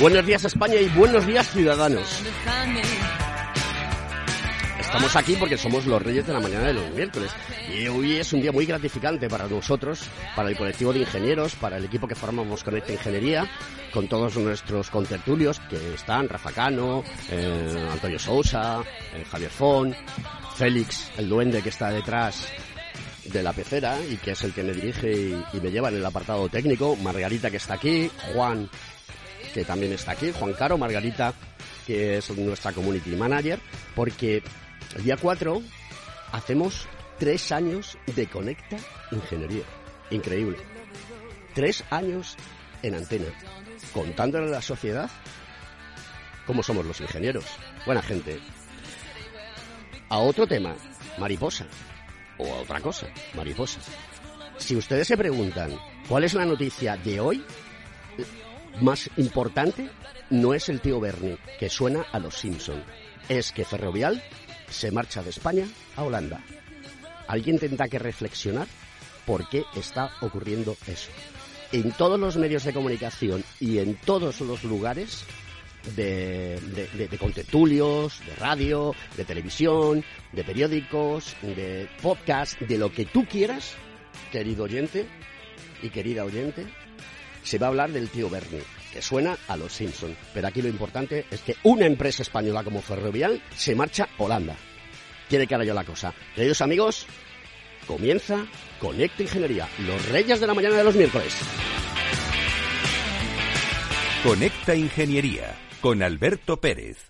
Buenos días España y buenos días ciudadanos. Estamos aquí porque somos los reyes de la mañana de los miércoles y hoy es un día muy gratificante para nosotros, para el colectivo de ingenieros, para el equipo que formamos con esta Ingeniería, con todos nuestros contertulios que están, Rafa Cano, eh, Antonio Sousa, eh, Javier Fon, Félix, el duende que está detrás de la pecera y que es el que me dirige y, y me lleva en el apartado técnico, Margarita que está aquí, Juan que también está aquí, Juan Caro, Margarita, que es nuestra community manager, porque el día 4 hacemos tres años de Conecta Ingeniería. Increíble. Tres años en antena, contándole a la sociedad cómo somos los ingenieros. Buena gente. A otro tema, mariposa. O a otra cosa, mariposa. Si ustedes se preguntan cuál es la noticia de hoy, más importante no es el tío Bernie, que suena a los Simpson. Es que Ferrovial se marcha de España a Holanda. ¿Alguien tendrá que reflexionar por qué está ocurriendo eso? En todos los medios de comunicación y en todos los lugares de, de, de, contetulios, de radio, de televisión, de periódicos, de podcast, de lo que tú quieras, querido oyente y querida oyente, se va a hablar del tío Bernie, que suena a los Simpson. Pero aquí lo importante es que una empresa española como Ferrovial se marcha a Holanda. Quiere que haga yo la cosa. Queridos amigos, comienza Conecta Ingeniería, los reyes de la mañana de los miércoles. Conecta Ingeniería con Alberto Pérez.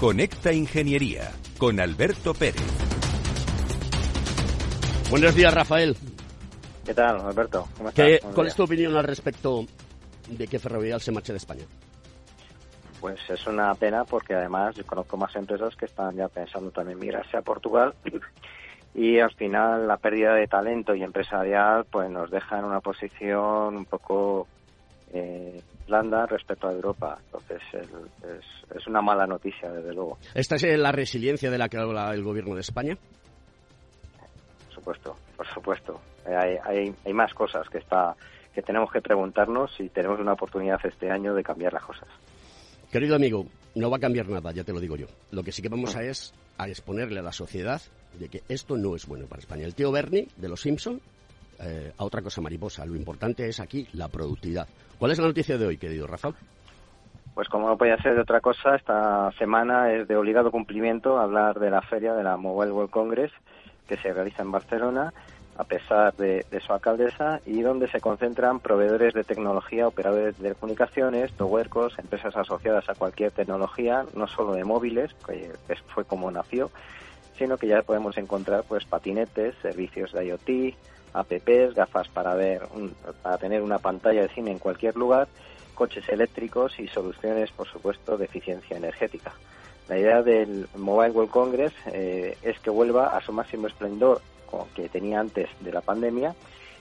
Conecta Ingeniería con Alberto Pérez. Buenos días, Rafael. ¿Qué tal, Alberto? ¿Cómo ¿Qué, estás? ¿Cuál es tu opinión al respecto de que Ferrovial se marche de España? Pues es una pena porque además yo conozco más empresas que están ya pensando también migrarse a Portugal y al final la pérdida de talento y empresarial pues nos deja en una posición un poco eh, blanda respecto a Europa. Entonces el, es, es, una mala noticia, desde luego. ¿Esta es la resiliencia de la que habla el gobierno de España? Por supuesto, por supuesto. Hay, hay, hay más cosas que, está, que tenemos que preguntarnos si tenemos una oportunidad este año de cambiar las cosas. Querido amigo, no va a cambiar nada, ya te lo digo yo. Lo que sí que vamos a es a exponerle a la sociedad de que esto no es bueno para España. El tío Bernie de los Simpson eh, a otra cosa mariposa. Lo importante es aquí la productividad. ¿Cuál es la noticia de hoy, querido Rafa? Pues como no podía ser de otra cosa, esta semana es de obligado cumplimiento hablar de la feria de la Mobile World Congress que se realiza en Barcelona. a pesar de, su alcaldesa, y donde se concentran proveedores de tecnología, operadores de comunicaciones, towercos, empresas asociadas a cualquier tecnología, no solo de móviles, que fue como nació, sino que ya podemos encontrar pues patinetes, servicios de IoT, apps, gafas para ver para tener una pantalla de cine en cualquier lugar, coches eléctricos y soluciones, por supuesto, de eficiencia energética. La idea del Mobile World Congress eh, es que vuelva a su máximo esplendor que tenía antes de la pandemia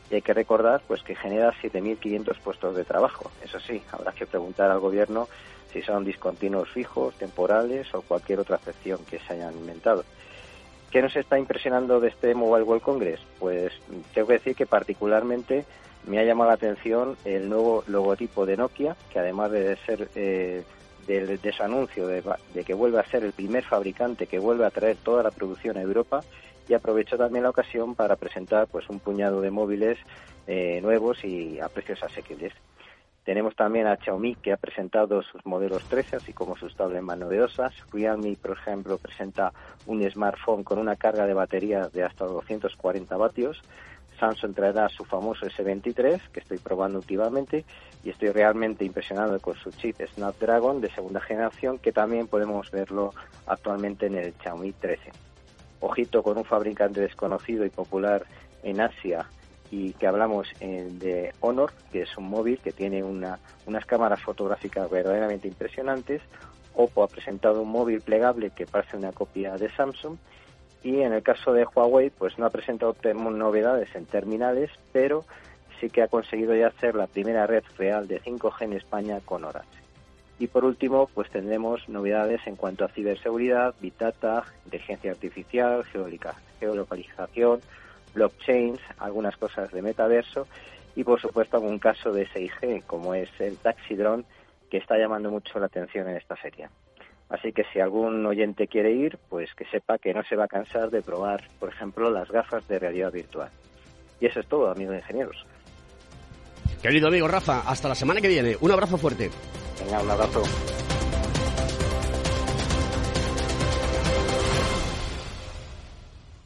y hay que recordar pues que genera 7.500 puestos de trabajo. Eso sí, habrá que preguntar al gobierno si son discontinuos fijos, temporales o cualquier otra excepción que se hayan inventado. ¿Qué nos está impresionando de este Mobile World Congress? Pues tengo que decir que particularmente me ha llamado la atención el nuevo logotipo de Nokia, que además de ser eh, del, de anuncio de, que vuelve a ser el primer fabricante que vuelve a traer toda la producción a Europa, y aprovecho también la ocasión para presentar pues un puñado de móviles eh, nuevos y a precios asequibles. Tenemos también a Xiaomi que ha presentado sus modelos 13, así como sus tablets novedosas. Realme, por ejemplo, presenta un smartphone con una carga de batería de hasta 240 vatios. Samsung traerá su famoso S23, que estoy probando últimamente, y estoy realmente impresionado con su chip Snapdragon de segunda generación, que también podemos verlo actualmente en el Xiaomi 13. Ojito con un fabricante desconocido y popular en Asia y que hablamos eh, de Honor, que es un móvil que tiene una, unas cámaras fotográficas verdaderamente impresionantes. Oppo ha presentado un móvil plegable que parece una copia de Samsung y en el caso de Huawei pues no ha presentado novedades en terminales, pero sí que ha conseguido ya hacer la primera red real de 5G en España con Orange. Y por último, pues tendremos novedades en cuanto a ciberseguridad, Big Data, inteligencia artificial, geolocalización, blockchains, algunas cosas de metaverso y por supuesto algún caso de 6G como es el taxi drone que está llamando mucho la atención en esta serie. Así que si algún oyente quiere ir, pues que sepa que no se va a cansar de probar, por ejemplo, las gafas de realidad virtual. Y eso es todo, amigos ingenieros. Querido amigo Rafa, hasta la semana que viene. Un abrazo fuerte. Venga, un abrazo.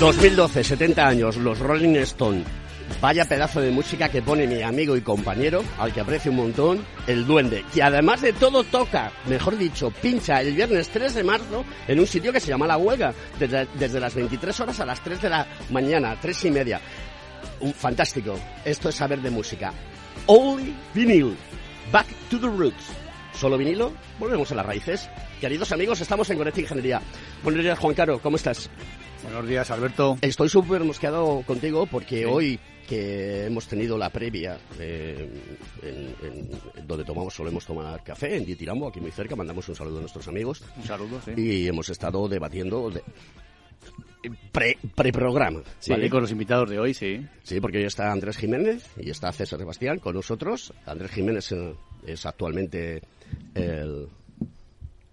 2012, 70 años, los Rolling Stone. Vaya pedazo de música que pone mi amigo y compañero, al que aprecio un montón, el Duende, que además de todo toca, mejor dicho, pincha el viernes 3 de marzo en un sitio que se llama La Huelga, desde, las 23 horas a las 3 de la mañana, 3 y media. Un fantástico. Esto es saber de música. Only Vinyl. Back to the Roots. Solo vinilo, volvemos a las raíces. Queridos amigos, estamos en Conecta Ingeniería. Buenos días, Juan Caro, ¿cómo estás? Buenos días, Alberto. Estoy súper mosqueado contigo porque hoy que hemos tenido la previa en, donde tomamos solemos tomar café en Ditirambo, aquí muy cerca, mandamos un saludo a nuestros amigos. Un saludo, sí. Y hemos estado debatiendo de, pre, preprograma. Sí, con los invitados de hoy, sí. Sí, porque hoy está Andrés Jiménez y está César Sebastián con nosotros. Andrés Jiménez eh, es actualmente el,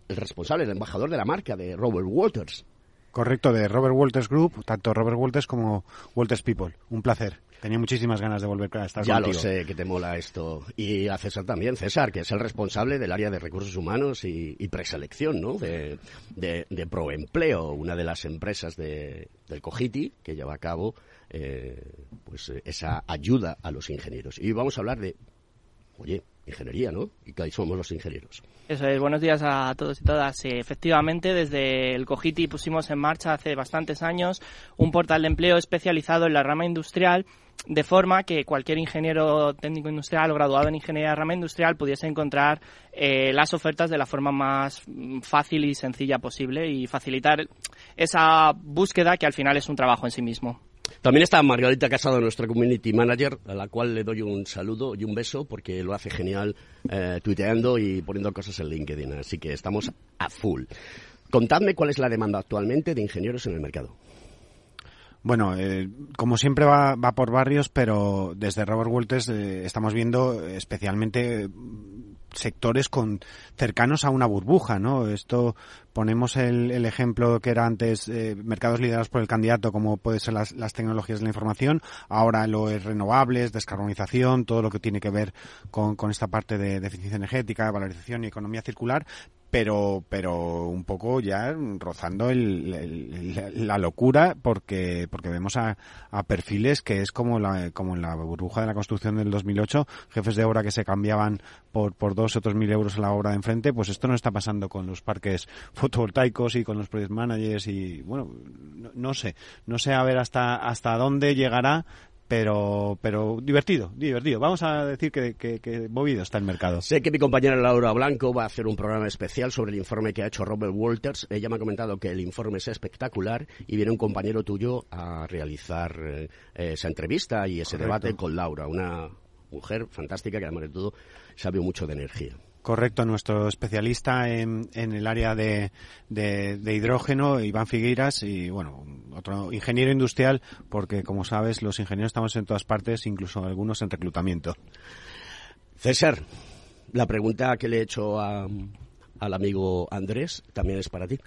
el responsable, el embajador de la marca de Robert Walters. Correcto, de Robert Walters Group, tanto Robert Walters como Walters People. Un placer. Tenía muchísimas ganas de volver a estar ya contigo. Ya lo sé, que te mola esto. Y a César también, César, que es el responsable del área de recursos humanos y, preselección, ¿no? De, de, Proempleo, una de las empresas de, del Cogiti que lleva a cabo eh, pues esa ayuda a los ingenieros. Y vamos a hablar de, oye, ingeniería, ¿no? Y que ahí somos los ingenieros. Eso es, buenos días a todos y todas. efectivamente, desde el Cogiti pusimos en marcha hace bastantes años un portal de empleo especializado en la rama industrial de forma que cualquier ingeniero técnico industrial o graduado en ingeniería de rama industrial pudiese encontrar eh, las ofertas de la forma más fácil y sencilla posible y facilitar esa búsqueda que al final es un trabajo en sí mismo. También está Margarita Casado, nuestra community manager, a la cual le doy un saludo y un beso porque lo hace genial eh, tuiteando y poniendo cosas en LinkedIn. Así que estamos a full. Contadme cuál es la demanda actualmente de ingenieros en el mercado. Bueno, eh, como siempre va, va, por barrios, pero desde Robert Walters eh, estamos viendo especialmente sectores con cercanos a una burbuja, ¿no? Esto ponemos el, el ejemplo que era antes eh, mercados liderados por el candidato, como puede ser las, las, tecnologías de la información, ahora lo es renovables, descarbonización, todo lo que tiene que ver con, con esta parte de, de eficiencia energética, valorización y economía circular, pero pero un poco ya rozando el, el, la locura porque porque vemos a, a, perfiles que es como la como en la burbuja de la construcción del 2008 jefes de obra que se cambiaban por por dos o tres mil euros a la obra de enfrente pues esto no está pasando con los parques fotovoltaicos y con los project managers y bueno no, no sé no sé a ver hasta hasta dónde llegará pero pero divertido, divertido. Vamos a decir que, que, que, movido está el mercado. Sé que mi compañera Laura Blanco va a hacer un programa especial sobre el informe que ha hecho Robert Walters. Ella me ha comentado que el informe es espectacular y viene un compañero tuyo a realizar eh, esa entrevista y ese Correcto. debate con Laura, una mujer fantástica que además de todo sabe mucho de energía. Correcto, nuestro especialista en, en el área de, de, hidrógeno, Iván Figueiras, y bueno, otro ingeniero industrial, porque como sabes, los ingenieros estamos en todas partes, incluso algunos en reclutamiento. César, la pregunta que le he hecho a, al amigo Andrés también es para ti.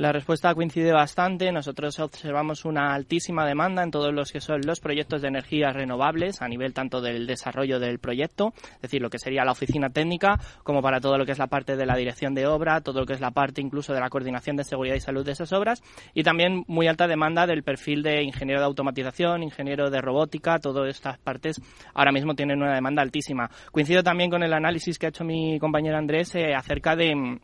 La respuesta coincide bastante. Nosotros observamos una altísima demanda en todos los que son los proyectos de energías renovables a nivel tanto del desarrollo del proyecto, es decir, lo que sería la oficina técnica, como para todo lo que es la parte de la dirección de obra, todo lo que es la parte incluso de la coordinación de seguridad y salud de esas obras, y también muy alta demanda del perfil de ingeniero de automatización, ingeniero de robótica, todas estas partes ahora mismo tienen una demanda altísima. Coincido también con el análisis que ha hecho mi compañero Andrés eh, acerca de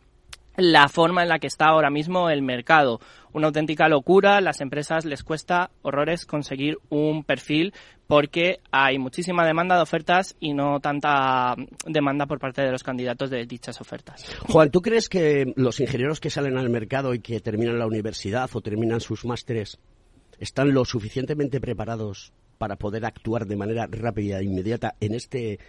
la forma en la que está ahora mismo el mercado. Una auténtica locura, las empresas les cuesta horrores conseguir un perfil porque hay muchísima demanda de ofertas y no tanta demanda por parte de los candidatos de dichas ofertas. Juan, ¿tú crees que los ingenieros que salen al mercado y que terminan la universidad o terminan sus másteres están lo suficientemente preparados para poder actuar de manera rápida e inmediata en este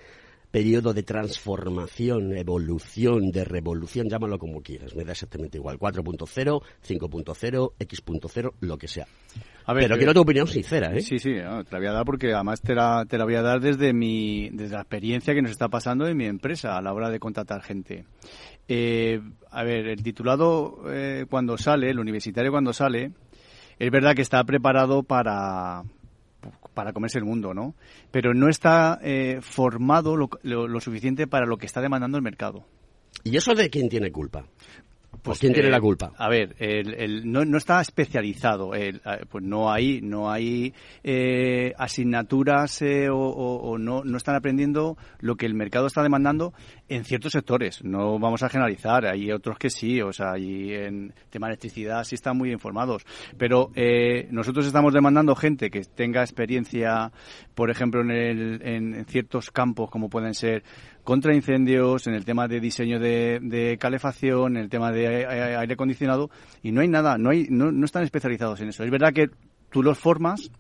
periodo de transformación, evolución, de revolución, llámalo como quieras, me da exactamente igual, 4.0, 5.0, X.0, lo que sea. A ver, Pero eh, quiero tu opinión sincera, ¿eh? Sí, sí, no, te la voy a dar porque además te la, te la voy a dar desde mi, desde la experiencia que nos está pasando en mi empresa a la hora de contratar gente. Eh, a ver, el titulado eh, cuando sale, el universitario cuando sale, es verdad que está preparado para, para comerse el mundo, ¿no? Pero no está eh, formado lo, lo, lo, suficiente para lo que está demandando el mercado. ¿Y eso de quién tiene culpa? Pues, ¿Quién eh, tiene la culpa? A ver, el, el, no, no, está especializado. El, pues no hay, no hay eh, asignaturas eh, o, o, o no, no, están aprendiendo lo que el mercado está demandando en ciertos sectores. No vamos a generalizar. Hay otros que sí. O sea, y en tema de electricidad sí están muy informados. Pero eh, nosotros estamos demandando gente que tenga experiencia, por ejemplo, en, el, en ciertos campos como pueden ser contra incendios, en el tema de diseño de, calefacción, en el tema de aire acondicionado, y no hay nada, no, hay, no, no están especializados en eso. Es verdad que tú los formas,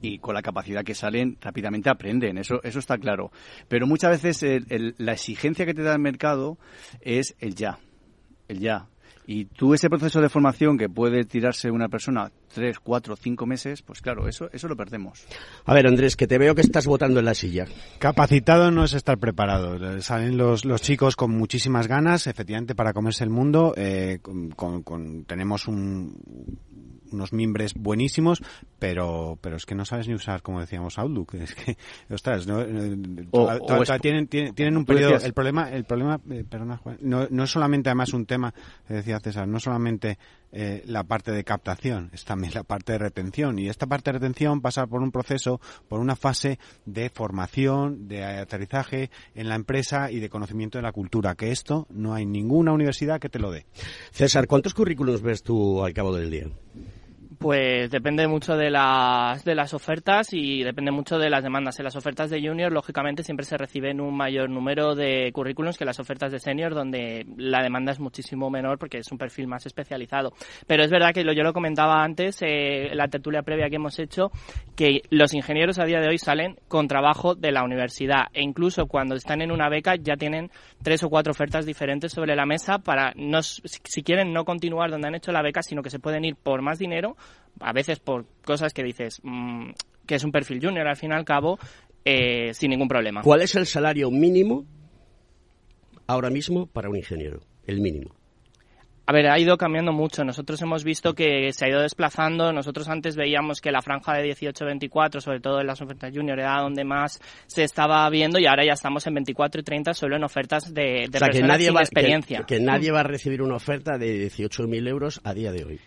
y con la capacidad que salen rápidamente aprenden, eso, eso está claro. Pero muchas veces el, la exigencia que te da el mercado es el ya, el ya. Y tú ese proceso de formación que puede tirarse una persona tres, cuatro, cinco meses, pues claro, eso, eso lo perdemos. A ver, Andrés, que te veo que estás votando en la silla. Capacitado no es estar preparado. Salen los, los chicos con muchísimas ganas, efectivamente, para comerse el mundo. Eh, con, con, con, tenemos un, unos mimbres buenísimos, pero pero es que no sabes ni usar, como decíamos, Outlook. Es que, ostras, no, o, o es, tienen, tienen, tienen, un periodo. El problema, el problema, eh, perdona, Juan, no, no es solamente además un tema, decía César, no solamente eh, la parte de captación, es también la parte de retención. Y esta parte de retención pasa por un proceso, por una fase de formación, de aterrizaje en la empresa y de conocimiento de la cultura, que esto no hay ninguna universidad que te lo dé. César, ¿cuántos currículos ves tú al cabo del día? Pues depende mucho de las, de las ofertas y depende mucho de las demandas. En las ofertas de junior, lógicamente, siempre se reciben un mayor número de currículums que las ofertas de senior, donde la demanda es muchísimo menor porque es un perfil más especializado. Pero es verdad que yo lo comentaba antes, eh, la tertulia previa que hemos hecho, que los ingenieros a día de hoy salen con trabajo de la universidad e incluso cuando están en una beca ya tienen tres o cuatro ofertas diferentes sobre la mesa para, no, si quieren, no continuar donde han hecho la beca, sino que se pueden ir por más dinero a veces por cosas que dices mm, que es un perfil junior al fin y al cabo, eh, sin ningún problema. ¿Cuál es el salario mínimo ahora mismo para un ingeniero? El mínimo. A ver, ha ido cambiando mucho. Nosotros hemos visto que se ha ido desplazando. Nosotros antes veíamos que la franja de 18-24, sobre todo en las ofertas junior, era donde más se estaba viendo y ahora ya estamos en 24 y 30 solo en ofertas de, de que nadie sin va, experiencia. Que, que, nadie va a recibir una oferta de 18.000 euros a día de hoy.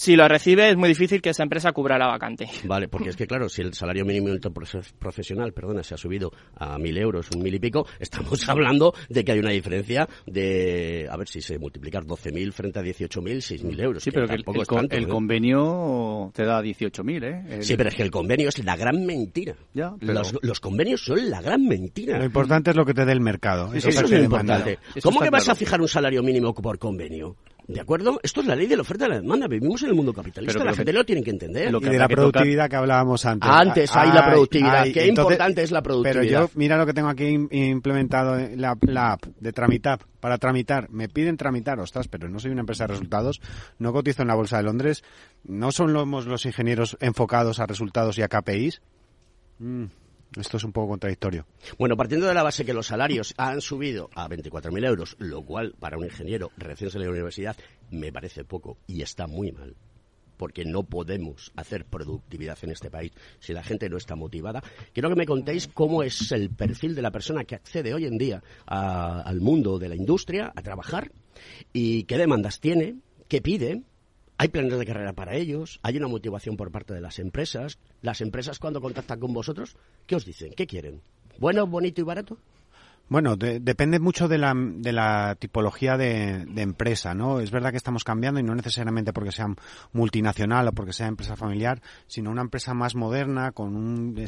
Si lo recibe, es muy difícil que esa empresa cubra la vacante. Vale, porque es que, claro, si el salario mínimo profesional, perdona, se ha subido a mil euros, un mil y pico, estamos hablando de que hay una diferencia de, a ver si se multiplicar 12.000 frente a 18.000, 6.000 euros. Sí, pero que el, el, tanto, el ¿eh? convenio te da 18.000, ¿eh? El... Sí, pero es que el convenio es la gran mentira. Ya, pero... los, los, convenios son la gran mentira. Lo importante es lo que te dé el mercado. Eso, Eso es lo importante. ¿Cómo que vas claro. a fijar un salario mínimo por convenio? ¿De acuerdo? Esto es la ley de la oferta y la demanda. Vivimos en el mundo capitalista. Pero, la gente lo tiene que entender. Lo que y de la productividad que hablábamos antes. Antes hay la productividad. Qué entonces, importante es la productividad. Pero yo, mira lo que tengo aquí implementado la, la app de Tramitab. Para tramitar, me piden tramitar, ostras, pero no soy una empresa de resultados, no cotizo en la Bolsa de Londres, no somos los ingenieros enfocados a resultados y a KPIs. Mm. Esto es un poco contradictorio. Bueno, partiendo de la base que los salarios han subido a 24.000 euros, lo cual para un ingeniero recién salido de la universidad me parece poco y está muy mal, porque no podemos hacer productividad en este país si la gente no está motivada. Quiero que me contéis cómo es el perfil de la persona que accede hoy en día al mundo de la industria, a trabajar, y qué demandas tiene, qué pide, hay planes de carrera para ellos, hay una motivación por parte de las empresas. Las empresas cuando contactan con vosotros, ¿qué os dicen? ¿Qué quieren? ¿Bueno, bonito y barato? Bueno, de, depende mucho de la, de la tipología de, empresa, ¿no? Es verdad que estamos cambiando y no necesariamente porque sea multinacional o porque sea empresa familiar, sino una empresa más moderna, con un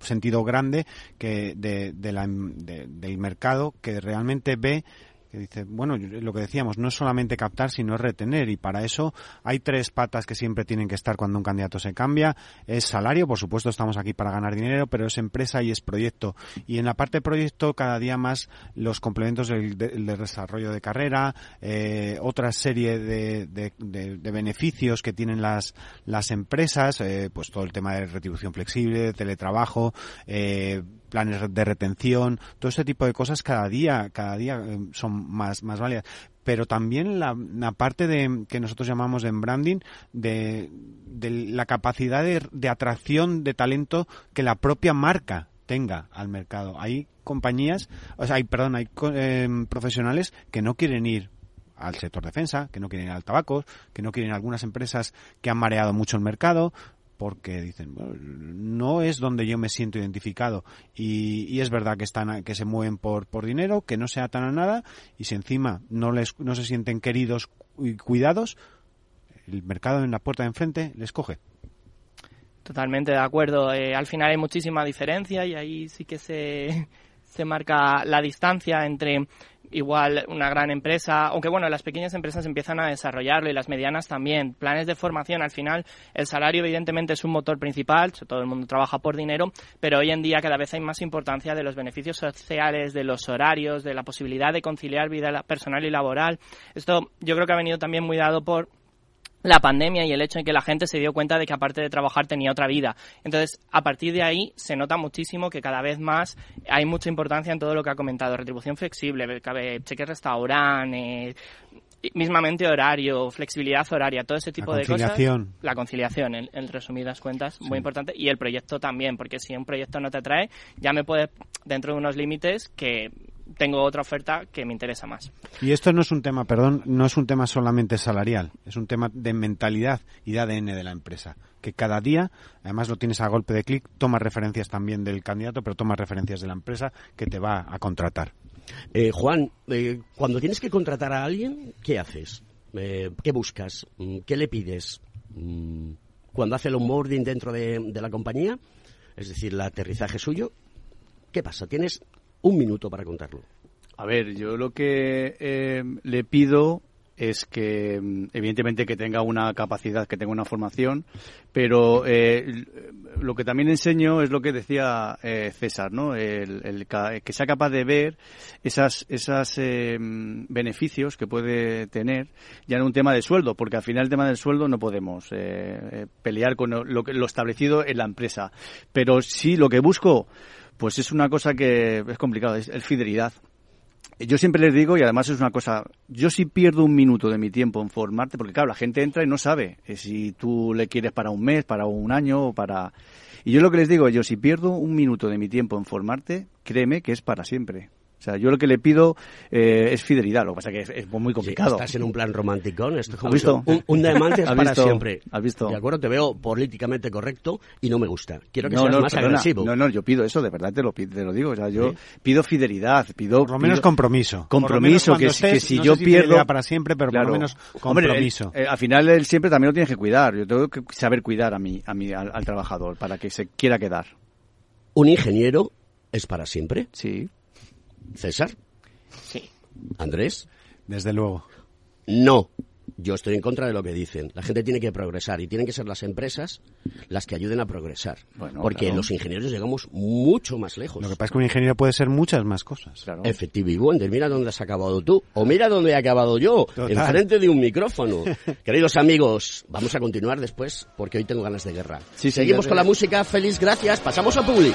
sentido grande que del mercado que realmente ve que dice, bueno, lo que decíamos, no es solamente captar, sino retener. Y para eso hay tres patas que siempre tienen que estar cuando un candidato se cambia. Es salario, por supuesto, estamos aquí para ganar dinero, pero es empresa y es proyecto. Y en la parte proyecto, cada día más los complementos del, del desarrollo de carrera, eh, otra serie de, de, beneficios que tienen las, las empresas, eh, pues todo el tema de retribución flexible, teletrabajo, eh, planes de retención, todo ese tipo de cosas cada día, cada día son más, más válidas. Pero también la, parte de que nosotros llamamos en branding, de, de la capacidad de, de atracción de talento que la propia marca tenga al mercado. Hay compañías, o sea, hay, perdón, hay eh, profesionales que no quieren ir al sector defensa, que no quieren ir al tabaco, que no quieren algunas empresas que han mareado mucho el mercado, porque dicen bueno, no es donde yo me siento identificado y, y, es verdad que están que se mueven por, por dinero que no se atan a nada y si encima no les no se sienten queridos y cuidados el mercado en la puerta de enfrente les coge. Totalmente de acuerdo. Eh, al final hay muchísima diferencia y ahí sí que se se marca la distancia entre igual una gran empresa, aunque bueno, las pequeñas empresas empiezan a desarrollarlo y las medianas también. Planes de formación, al final, el salario evidentemente es un motor principal, todo el mundo trabaja por dinero, pero hoy en día cada vez hay más importancia de los beneficios sociales, de los horarios, de la posibilidad de conciliar vida personal y laboral. Esto yo creo que ha venido también muy dado por la pandemia y el hecho de que la gente se dio cuenta de que aparte de trabajar tenía otra vida. Entonces, a partir de ahí se nota muchísimo que cada vez más hay mucha importancia en todo lo que ha comentado. Retribución flexible, cheque restaurante, mismamente horario, flexibilidad horaria, todo ese tipo la de cosas. conciliación. La conciliación, en, en resumidas cuentas, sí. muy importante. Y el proyecto también, porque si un proyecto no te atrae, ya me puedes, dentro de unos límites, que tengo otra oferta que me interesa más. Y esto no es un tema, perdón, no es un tema solamente salarial, es un tema de mentalidad y de ADN de la empresa. Que cada día, además lo tienes a golpe de clic, tomas referencias también del candidato, pero tomas referencias de la empresa que te va a contratar. Eh, Juan, eh, cuando tienes que contratar a alguien, ¿qué haces? Eh, ¿Qué buscas? ¿Qué le pides? cuando hace el onboarding dentro de, de la compañía, es decir, el aterrizaje suyo, ¿qué pasa? Tienes un minuto para contarlo. A ver, yo lo que eh, le pido es que, evidentemente, que tenga una capacidad, que tenga una formación, pero eh, lo que también enseño es lo que decía eh, César, ¿no? El, que sea capaz de ver esas, esas eh, beneficios que puede tener ya en un tema de sueldo, porque al final el tema del sueldo no podemos eh, pelear con lo, lo establecido en la empresa. Pero sí, lo que busco, pues es una cosa que es complicado, es, es fidelidad yo siempre les digo, y además es una cosa, yo si pierdo un minuto de mi tiempo en formarte, porque claro, la gente entra y no sabe eh, si tú le quieres para un mes, para un año o para... Y yo lo que les digo, yo si pierdo un minuto de mi tiempo en formarte, créeme que es para siempre. O sea, yo lo que le pido eh, es fidelidad. Lo que pasa es que es, muy complicado. estás en un plan romántico. Esto ¿Has visto? Un, un diamante es para siempre. ¿Has visto? De acuerdo, te veo políticamente correcto y no me gusta. Quiero que seas más agresivo. No, no, yo pido eso, de verdad te lo, te lo digo. O sea, yo pido fidelidad, pido... Por lo menos compromiso. Compromiso, que, si yo pierdo... para siempre, pero por lo menos compromiso. al final él siempre también lo tienes que cuidar. Yo tengo que saber cuidar a mí, a mí al trabajador, para que se quiera quedar. ¿Un ingeniero es para siempre? Sí. César. Sí. Andrés. Desde luego. No. Yo estoy en contra de lo que dicen. La gente tiene que progresar y tienen que ser las empresas las que ayuden a progresar. porque los ingenieros llegamos mucho más lejos. Lo que pasa es que un ingeniero puede ser muchas más cosas. Claro. y Wonder, mira dónde has acabado tú. O mira dónde he acabado yo. En frente de un micrófono. Queridos amigos, vamos a continuar después porque hoy tengo ganas de guerra. Seguimos con la música. Feliz, gracias. Pasamos a Public.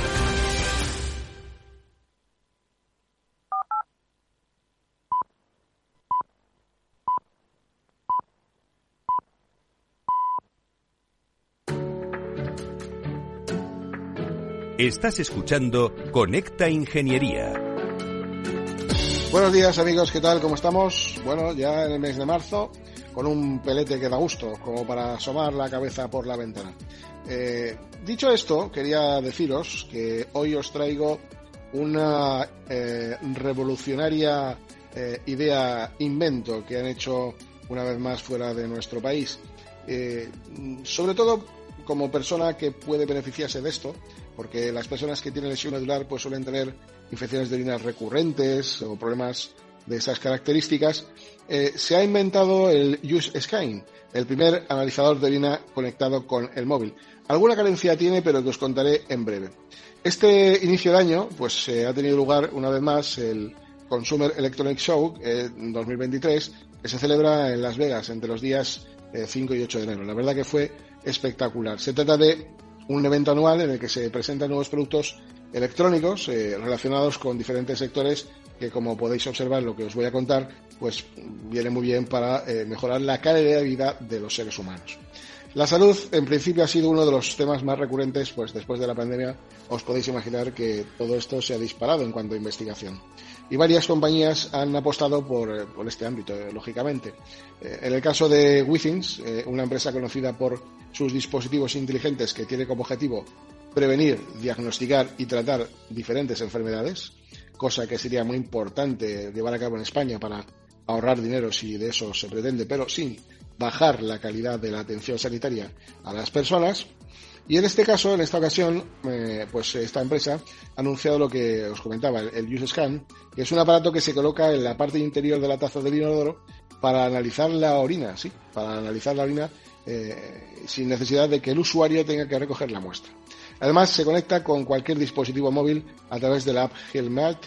Estás escuchando Conecta Ingeniería. Buenos días amigos, ¿qué tal? ¿Cómo estamos? Bueno, ya en el mes de marzo, con un pelete que da gusto, como para asomar la cabeza por la ventana. Eh, dicho esto, quería deciros que hoy os traigo una eh, revolucionaria eh, idea, invento que han hecho una vez más fuera de nuestro país. sobre todo como persona que puede beneficiarse de esto, porque las personas que tienen lesión medular pues suelen tener infecciones de orina recurrentes o problemas de esas características, eh, se ha inventado el Use Sky, el primer analizador de orina conectado con el móvil. Alguna carencia tiene, pero que os contaré en breve. Este inicio de año, pues se ha tenido lugar una vez más el Consumer Electronic Show 2023, eh, que se celebra en Las Vegas entre los días 5 eh, y 8 de enero. La verdad que fue espectacular. Se trata de un evento anual en el que se presentan nuevos productos electrónicos eh, relacionados con diferentes sectores que, como podéis observar, lo que os voy a contar, pues viene muy bien para eh, mejorar la calidad de vida de los seres humanos. La salud, en principio, ha sido uno de los temas más recurrentes, pues después de la pandemia os podéis imaginar que todo esto se ha disparado en cuanto a investigación. Y varias compañías han apostado por, eh, este ámbito, lógicamente. en el caso de Withings, una empresa conocida por sus dispositivos inteligentes que tiene como objetivo prevenir, diagnosticar y tratar diferentes enfermedades, cosa que sería muy importante llevar a cabo en España para ahorrar dinero si de eso se pretende, pero sin bajar la calidad de la atención sanitaria a las personas. Y en este caso, en esta ocasión, eh, pues esta empresa ha anunciado lo que os comentaba, el Use Scan, que es un aparato que se coloca en la parte interior de la taza del inodoro para analizar la orina, sí, para analizar la orina eh, sin necesidad de que el usuario tenga que recoger la muestra. Además, se conecta con cualquier dispositivo móvil a través de la app Helmet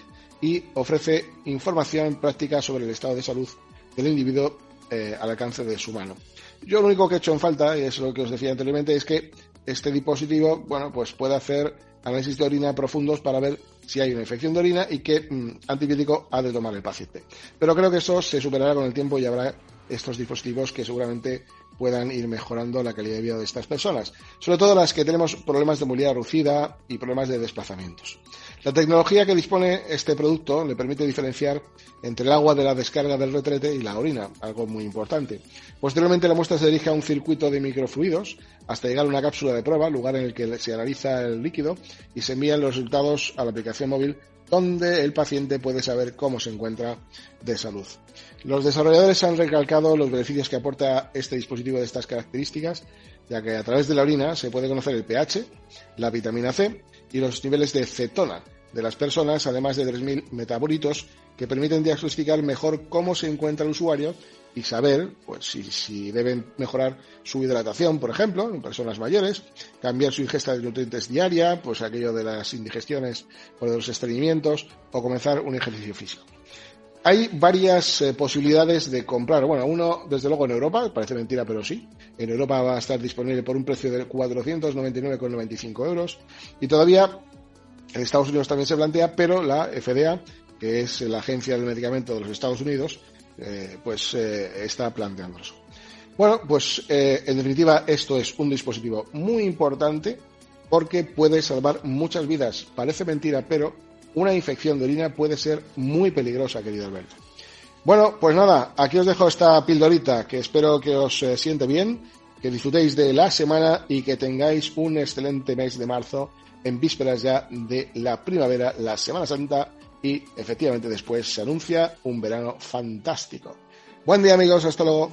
y ofrece información práctica sobre el estado de salud del individuo eh, al alcance de su mano. Yo lo único que he hecho en falta, y es lo que os decía anteriormente, es que este dispositivo, bueno, pues puede hacer análisis de orina profundos para ver si hay una infección de orina y qué mm, antibiótico ha de tomar el paciente. Pero creo que eso se superará con el tiempo y habrá estos dispositivos que seguramente puedan ir mejorando la calidad de vida de estas personas, sobre todo las que tenemos problemas de movilidad reducida y problemas de desplazamientos. La tecnología que dispone este producto le permite diferenciar entre el agua de la descarga del retrete y la orina, algo muy importante. Posteriormente la muestra se dirige a un circuito de microfluidos hasta llegar a una cápsula de prueba, lugar en el que se analiza el líquido y se envían los resultados a la aplicación móvil donde el paciente puede saber cómo se encuentra de salud. Los desarrolladores han recalcado los beneficios que aporta este dispositivo de estas características, ya que a través de la orina se puede conocer el pH, la vitamina C y los niveles de cetona de las personas, además de 3.000 metabolitos que permiten diagnosticar mejor cómo se encuentra el usuario y saber pues, si, deben mejorar su hidratación, por ejemplo, en personas mayores, cambiar su ingesta de nutrientes diaria, pues aquello de las indigestiones o de los estreñimientos, o comenzar un ejercicio físico. Hay varias eh, posibilidades de comprar. Bueno, uno, desde luego, en Europa, parece mentira, pero sí. En Europa va a estar disponible por un precio de 499,95 euros. Y todavía en Estados Unidos también se plantea, pero la FDA, que es la agencia del medicamento de los Estados Unidos, eh, pues eh, está planteándolo. Bueno, pues eh, en definitiva esto es un dispositivo muy importante porque puede salvar muchas vidas. Parece mentira, pero una infección de orina puede ser muy peligrosa, querido Alberto. Bueno, pues nada, aquí os dejo esta pildorita que espero que os siente bien, que disfrutéis de la semana y que tengáis un excelente mes de marzo en vísperas ya de la primavera, la Semana Santa y efectivamente después se anuncia un verano fantástico. Buen día amigos, hasta luego.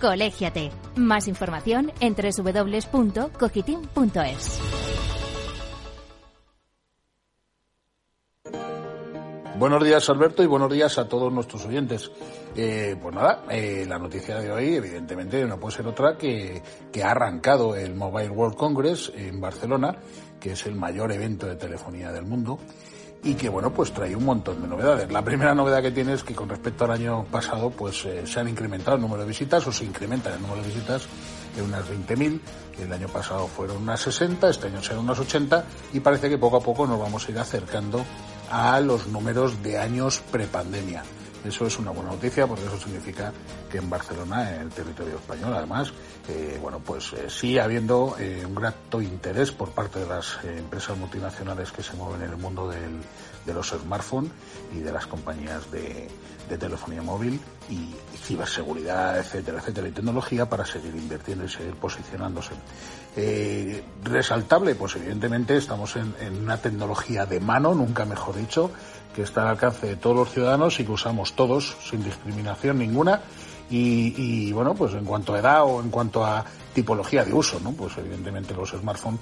Colégiate. Más información en www.cogitim.es. Buenos días Alberto y buenos días a todos nuestros oyentes. Eh, pues nada, eh, la noticia de hoy evidentemente no puede ser otra que, que ha arrancado el Mobile World Congress en Barcelona que es el mayor evento de telefonía del mundo y que bueno pues trae un montón de novedades. La primera novedad que tiene es que con respecto al año pasado pues eh, se han incrementado el número de visitas o se incrementa el número de visitas en unas 20.000, el año pasado fueron unas 60, este año serán unas 80 y parece que poco a poco nos vamos a ir acercando a los números de años prepandemia. Eso es una buena noticia porque eso significa que en Barcelona, en el territorio español, además, eh, bueno, pues eh, sigue habiendo eh, un grato interés por parte de las empresas multinacionales que se mueven en el mundo del, de los smartphones y de las compañías de, de telefonía móvil y, ciberseguridad, etcétera, etcétera, y tecnología para seguir invirtiendo y seguir posicionándose. Resaltable, pues evidentemente estamos en, una tecnología de mano, nunca mejor dicho, que está al alcance de todos los ciudadanos y que usamos todos sin discriminación ninguna. Y, bueno, pues en cuanto a edad o en cuanto a tipología de uso, ¿no? Pues evidentemente los smartphones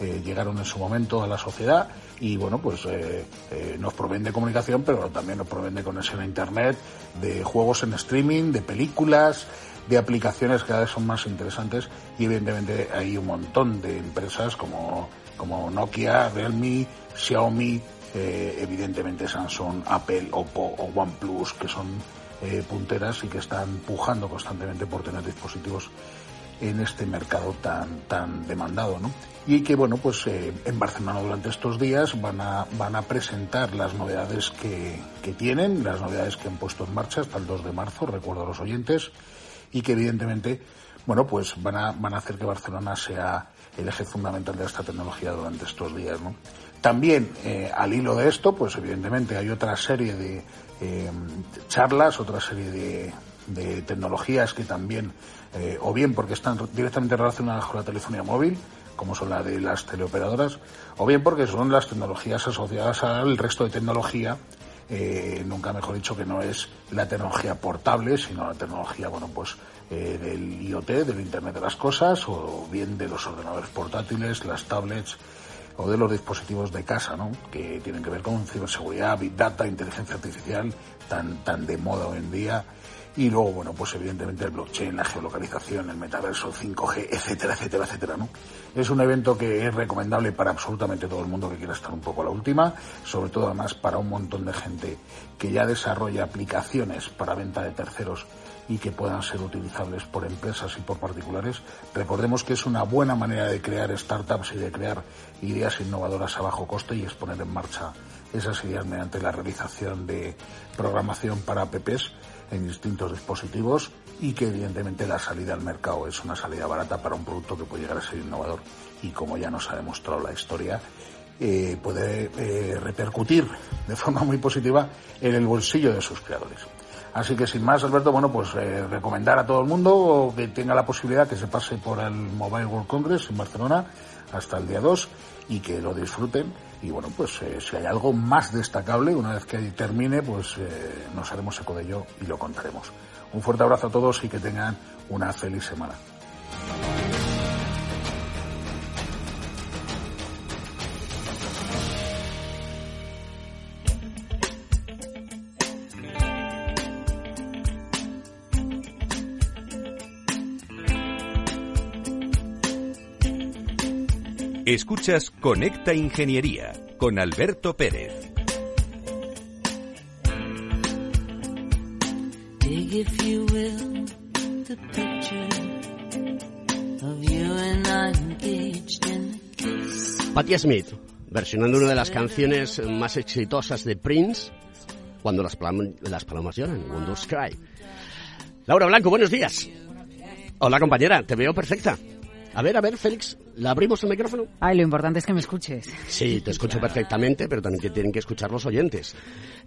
eh, llegaron en su momento a la sociedad y bueno, pues eh, eh, nos proveen de comunicación, pero también nos proveen de conexión a internet, de juegos en streaming, de películas, de aplicaciones cada vez son más interesantes y evidentemente hay un montón de empresas como, como Nokia, Realme, Xiaomi, eh, evidentemente Samsung, Apple, Oppo o OnePlus, que son eh, punteras y que están pujando constantemente por tener dispositivos en este mercado tan tan demandado, ¿no? Y que bueno, pues eh, en Barcelona durante estos días van a van a presentar las novedades que, que tienen, las novedades que han puesto en marcha hasta el 2 de marzo, recuerdo a los oyentes, y que evidentemente bueno, pues van a van a hacer que Barcelona sea el eje fundamental de esta tecnología durante estos días, ¿no? También, eh, al hilo de esto, pues evidentemente hay otra serie de eh, charlas, otra serie de, tecnologías que también, eh, o bien porque están directamente relacionadas con la telefonía móvil, como son la de las teleoperadoras, o bien porque son las tecnologías asociadas al resto de tecnología, nunca mejor dicho que no es la tecnología portable, sino la tecnología, bueno, pues del IoT, del Internet de las Cosas, o bien de los ordenadores portátiles, las tablets, o de los dispositivos de casa, ¿no? que tienen que ver con ciberseguridad, big data, inteligencia artificial, tan, tan de moda hoy en día. Y luego, bueno, pues evidentemente el blockchain, la geolocalización, el metaverso, el 5G, etcétera, etcétera, etcétera, ¿no? Es un evento que es recomendable para absolutamente todo el mundo que quiera estar un poco a la última, sobre todo además para un montón de gente que ya desarrolla aplicaciones para venta de terceros y que puedan ser utilizables por empresas y por particulares. Recordemos que es una buena manera de crear startups y de crear ideas innovadoras a bajo coste y es poner en marcha esas ideas mediante la realización de programación para apps en distintos dispositivos y que evidentemente la salida al mercado es una salida barata para un producto que puede llegar a ser innovador y como ya nos ha demostrado la historia eh, puede eh, repercutir de forma muy positiva en el bolsillo de sus creadores. Así que sin más, Alberto, bueno, pues eh, recomendar a todo el mundo que tenga la posibilidad que se pase por el Mobile World Congress en Barcelona hasta el día 2 y que lo disfruten. Y bueno, pues eh, si hay algo más destacable, una vez que termine, pues eh, nos haremos eco de ello y lo contaremos. Un fuerte abrazo a todos y que tengan una feliz semana. Escuchas Conecta Ingeniería con Alberto Pérez. Patti Smith, versionando una de las canciones más exitosas de Prince, cuando las, las palomas lloran, Wonder Sky. Laura Blanco, buenos días. Hola compañera, te veo perfecta. A ver, a ver, Félix, ¿le abrimos el micrófono? Ay, lo importante es que me escuches. Sí, te escucho perfectamente, pero también tienen que escuchar los oyentes.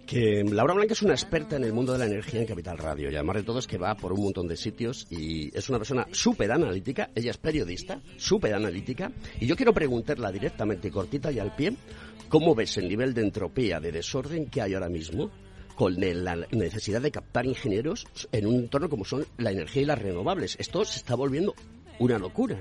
Que Laura Blanca es una experta en el mundo de la energía en Capital Radio y además de todo es que va por un montón de sitios y es una persona súper analítica, ella es periodista, súper analítica y yo quiero preguntarla directamente, cortita y al pie, ¿cómo ves el nivel de entropía, de desorden que hay ahora mismo con la necesidad de captar ingenieros en un entorno como son la energía y las renovables? Esto se está volviendo una locura.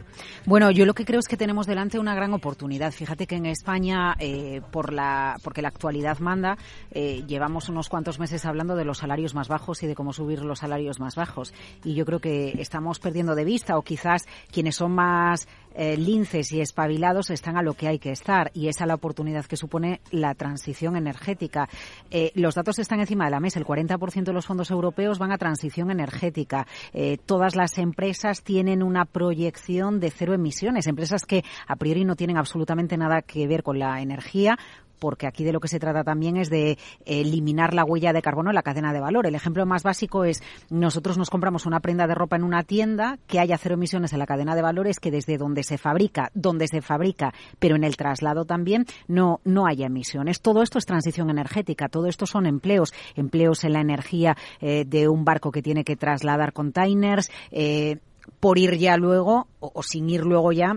Bueno, yo lo que creo es que tenemos delante una gran oportunidad. Fíjate que en España, eh, por la, porque la actualidad manda, eh, llevamos unos cuantos meses hablando de los salarios más bajos y de cómo subir los salarios más bajos. Y yo creo que estamos perdiendo de vista, o quizás quienes son más eh, linces y espabilados están a lo que hay que estar y esa es la oportunidad que supone la transición energética. Eh, los datos están encima de la mesa. El 40% de los fondos europeos van a transición energética. Eh, todas las empresas tienen una proyección de cero emisiones. Empresas que a priori no tienen absolutamente nada que ver con la energía porque aquí de lo que se trata también es de eliminar la huella de carbono en la cadena de valor. El ejemplo más básico es nosotros nos compramos una prenda de ropa en una tienda que haya cero emisiones en la cadena de valores que desde donde se fabrica, donde se fabrica, pero en el traslado también no no haya emisiones. Todo esto es transición energética, todo esto son empleos, empleos en la energía eh, de un barco que tiene que trasladar containers, eh, por ir ya luego o, sin ir luego ya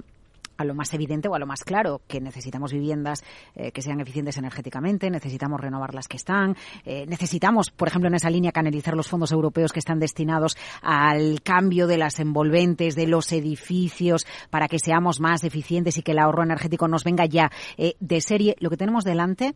a lo más evidente o a lo más claro, que necesitamos viviendas eh, que sean eficientes energéticamente, necesitamos renovar las que están, eh, necesitamos, por ejemplo, en esa línea canalizar los fondos europeos que están destinados al cambio de las envolventes de los edificios para que seamos más eficientes y que el ahorro energético nos venga ya eh, de serie. Lo que tenemos delante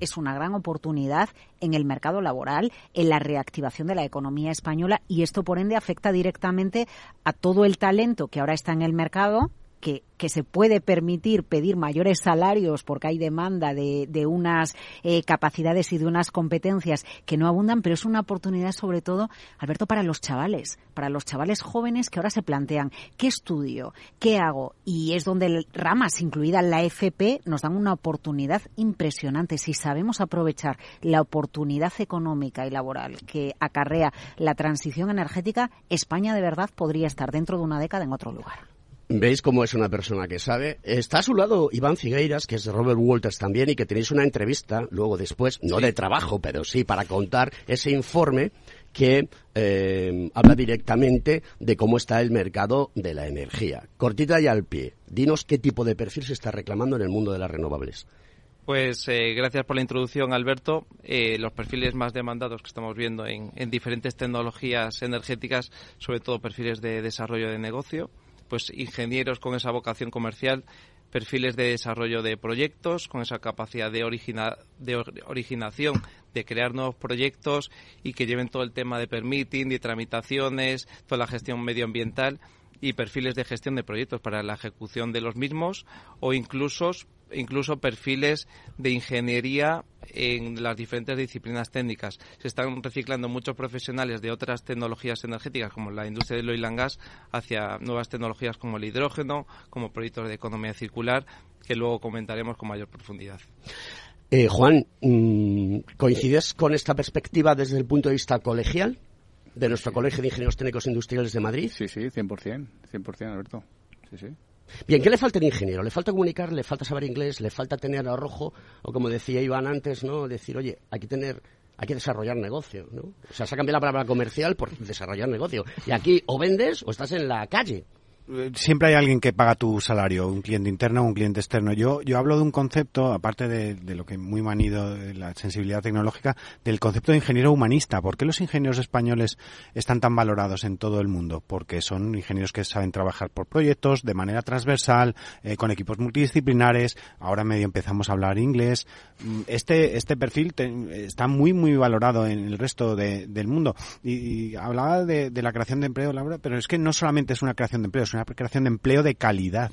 es una gran oportunidad en el mercado laboral, en la reactivación de la economía española y esto por ende afecta directamente a todo el talento que ahora está en el mercado que, se puede permitir pedir mayores salarios porque hay demanda de, de unas eh, capacidades y de unas competencias que no abundan, pero es una oportunidad sobre todo, Alberto, para los chavales, para los chavales jóvenes que ahora se plantean qué estudio, qué hago, y es donde ramas, incluida la FP, nos dan una oportunidad impresionante. Si sabemos aprovechar la oportunidad económica y laboral que acarrea la transición energética, España de verdad podría estar dentro de una década en otro lugar. Veis cómo es una persona que sabe. Está a su lado Iván Figueiras, que es de Robert Walters también, y que tenéis una entrevista luego después, no de trabajo, pero sí para contar ese informe que eh, habla directamente de cómo está el mercado de la energía. Cortita y al pie, dinos qué tipo de perfil se está reclamando en el mundo de las renovables. Pues eh, gracias por la introducción, Alberto. Eh, los perfiles más demandados que estamos viendo en, en diferentes tecnologías energéticas, sobre todo perfiles de desarrollo de negocio, pues ingenieros con esa vocación comercial, perfiles de desarrollo de proyectos, con esa capacidad de, de originación, de crear nuevos proyectos y que lleven todo el tema de permitting, de tramitaciones, toda la gestión medioambiental y perfiles de gestión de proyectos para la ejecución de los mismos o incluso incluso perfiles de ingeniería en las diferentes disciplinas técnicas. Se están reciclando muchos profesionales de otras tecnologías energéticas, como la industria del oil and gas, hacia nuevas tecnologías como el hidrógeno, como proyectos de economía circular, que luego comentaremos con mayor profundidad. Eh, Juan, mm, ¿coincides con esta perspectiva desde el punto de vista colegial de nuestro Colegio de Ingenieros Técnicos Industriales de Madrid? Sí, sí, 100%, 100%, Alberto. Sí, sí. Bien, ¿qué le falta al ingeniero? ¿Le falta comunicar? ¿Le falta saber inglés? ¿Le falta tener arrojo? O como decía Iván antes, ¿no? Decir, oye, hay que tener hay que desarrollar negocio, ¿no? O sea, se ha cambiado la palabra comercial por desarrollar negocio. Y aquí o vendes o estás en la calle siempre hay alguien que paga tu salario, un cliente interno o un cliente externo. Yo, yo hablo de un concepto, aparte de, de lo que muy manido la sensibilidad tecnológica, del concepto de ingeniero humanista. ¿Por qué los ingenieros españoles están tan valorados en todo el mundo? Porque son ingenieros que saben trabajar por proyectos de manera transversal, eh, con equipos multidisciplinares. Ahora medio empezamos a hablar inglés. Mm, este, este perfil está muy, muy valorado en el resto del mundo. Y, hablaba de, la creación de empleo, Laura, pero es que no solamente es una creación de empleo, una creación de empleo de calidad.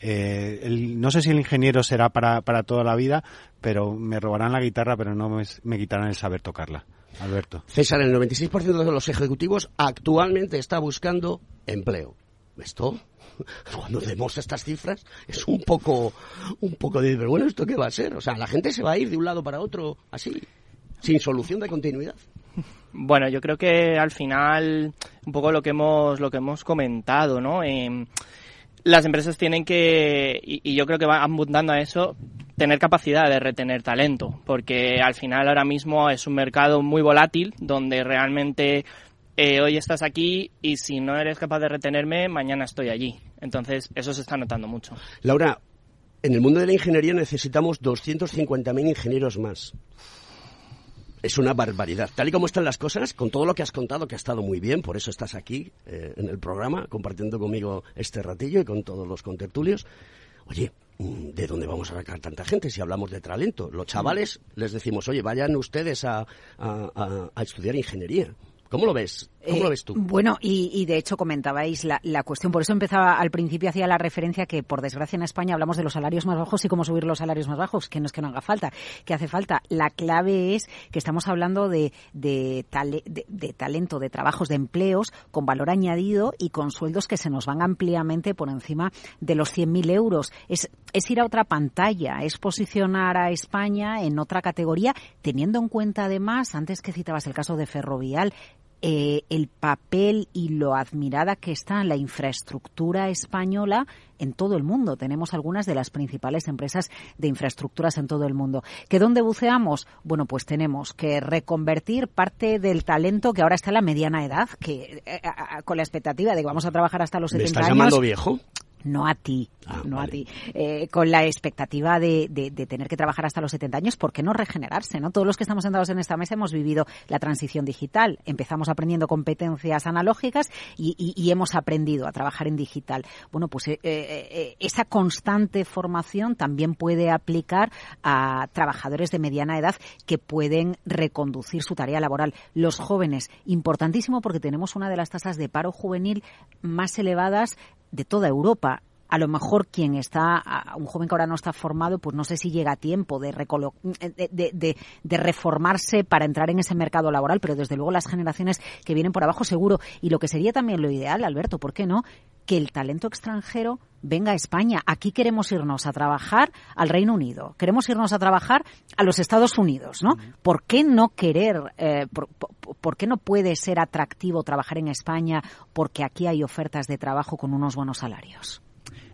Eh, no sé si el ingeniero será para, para toda la vida, pero me robarán la guitarra, pero no me, quitarán el saber tocarla. Alberto. César, el 96% de los ejecutivos actualmente está buscando empleo. ¿Esto? Cuando vemos estas cifras es un poco, un poco de, pero bueno, ¿esto qué va a ser? O sea, la gente se va a ir de un lado para otro así, sin solución de continuidad. Bueno, yo creo que al final un poco lo que hemos lo que hemos comentado, ¿no? Eh, las empresas tienen que y, yo creo que van abundando a eso tener capacidad de retener talento, porque al final ahora mismo es un mercado muy volátil donde realmente eh, hoy estás aquí y si no eres capaz de retenerme, mañana estoy allí. Entonces, eso se está notando mucho. Laura, en el mundo de la ingeniería necesitamos 250.000 ingenieros más. Es una barbaridad. Tal y como están las cosas, con todo lo que has contado, que ha estado muy bien, por eso estás aquí eh, en el programa, compartiendo conmigo este ratillo y con todos los contertulios. Oye, mm, ¿de dónde vamos a sacar tanta gente si hablamos de talento? Los chavales les decimos, oye, vayan ustedes a, a, a estudiar ingeniería. ¿Cómo lo ves? ¿Cómo lo Eh, ves tú? Bueno, y, y de hecho comentabais la, la cuestión, por eso empezaba al principio, hacía la referencia que por desgracia en España hablamos de los salarios más bajos y cómo subir los salarios más bajos, que no es que no haga falta, que hace falta. La clave es que estamos hablando de, de, tale- de- de talento, de trabajos, de empleos con valor añadido y con sueldos que se nos van ampliamente por encima de los 100.000 euros. Es, es ir a otra pantalla, es posicionar a España en otra categoría, teniendo en cuenta además, antes que citabas el caso de Ferrovial, eh, el papel y lo admirada que está la infraestructura española en todo el mundo. Tenemos algunas de las principales empresas de infraestructuras en todo el mundo. ¿Que dónde buceamos? Bueno, pues tenemos que reconvertir parte del talento que ahora está en la mediana edad, que eh, a- a- con la expectativa de que vamos a trabajar hasta los ¿Me 70 estás años. llamando viejo? No a ti, no a ti. Eh, con la expectativa de, de- de tener que trabajar hasta los 70 años, ¿por qué no regenerarse? ¿no? Todos los que estamos sentados en esta mesa hemos vivido la transición digital. Empezamos aprendiendo competencias analógicas y, y- y hemos aprendido a trabajar en digital. Bueno, pues eh, eh, esa constante formación también puede aplicar a trabajadores de mediana edad que pueden reconducir su tarea laboral. Los jóvenes, importantísimo porque tenemos una de las tasas de paro juvenil más elevadas de toda Europa. A lo mejor quien está, un joven que ahora no está formado, pues no sé si llega a tiempo recolo- de, de- de- de reformarse para entrar en ese mercado laboral, pero desde luego las generaciones que vienen por abajo seguro. Y lo que sería también lo ideal, Alberto, ¿por qué no? Que el talento extranjero venga a España. Aquí queremos irnos a trabajar al Reino Unido, queremos irnos a trabajar a los Estados Unidos, ¿no? ¿Por qué no querer, eh, por, por- por qué no puede ser atractivo trabajar en España porque aquí hay ofertas de trabajo con unos buenos salarios?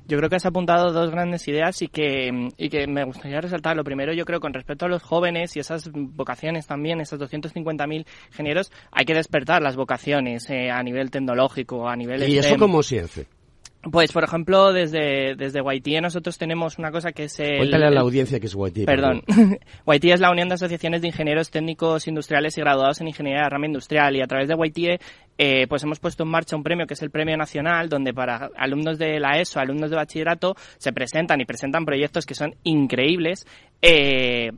Yo creo que has apuntado dos grandes ideas y que, y que me gustaría resaltar. Lo primero, yo creo, con respecto a los jóvenes y esas vocaciones también, esas 250.000 ingenieros, hay que despertar las vocaciones eh, a nivel tecnológico, a nivel ¿Y eso STEM. cómo se hace? Pues, por ejemplo, desde, desde YT nosotros tenemos una cosa que es el... Cuéntale a la audiencia que es YT. Perdón. YT es la Unión de Asociaciones de Ingenieros Técnicos Industriales y Graduados en Ingeniería de Rama Industrial y a través de YT eh, pues hemos puesto en marcha un premio que es el Premio Nacional donde para alumnos de la ESO, alumnos de bachillerato se presentan y presentan proyectos que son increíbles eh,